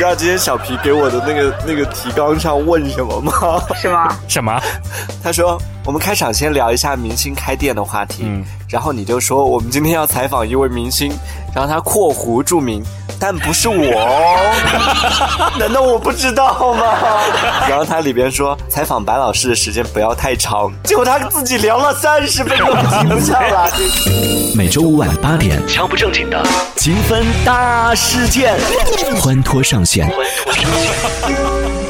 知道今天小皮给我的那个那个提纲上问什么吗？什么？什么？他说我们开场先聊一下明星开店的话题，嗯然后你就说我们今天要采访一位明星，然后他括弧注明。但不是我哦，难道我不知道吗？然后他里边说采访白老师的时间不要太长，结果他自己聊了三十分钟停不下来。每周五晚八点，强不正经的，积分大事件，欢脱上线。欢脱上线。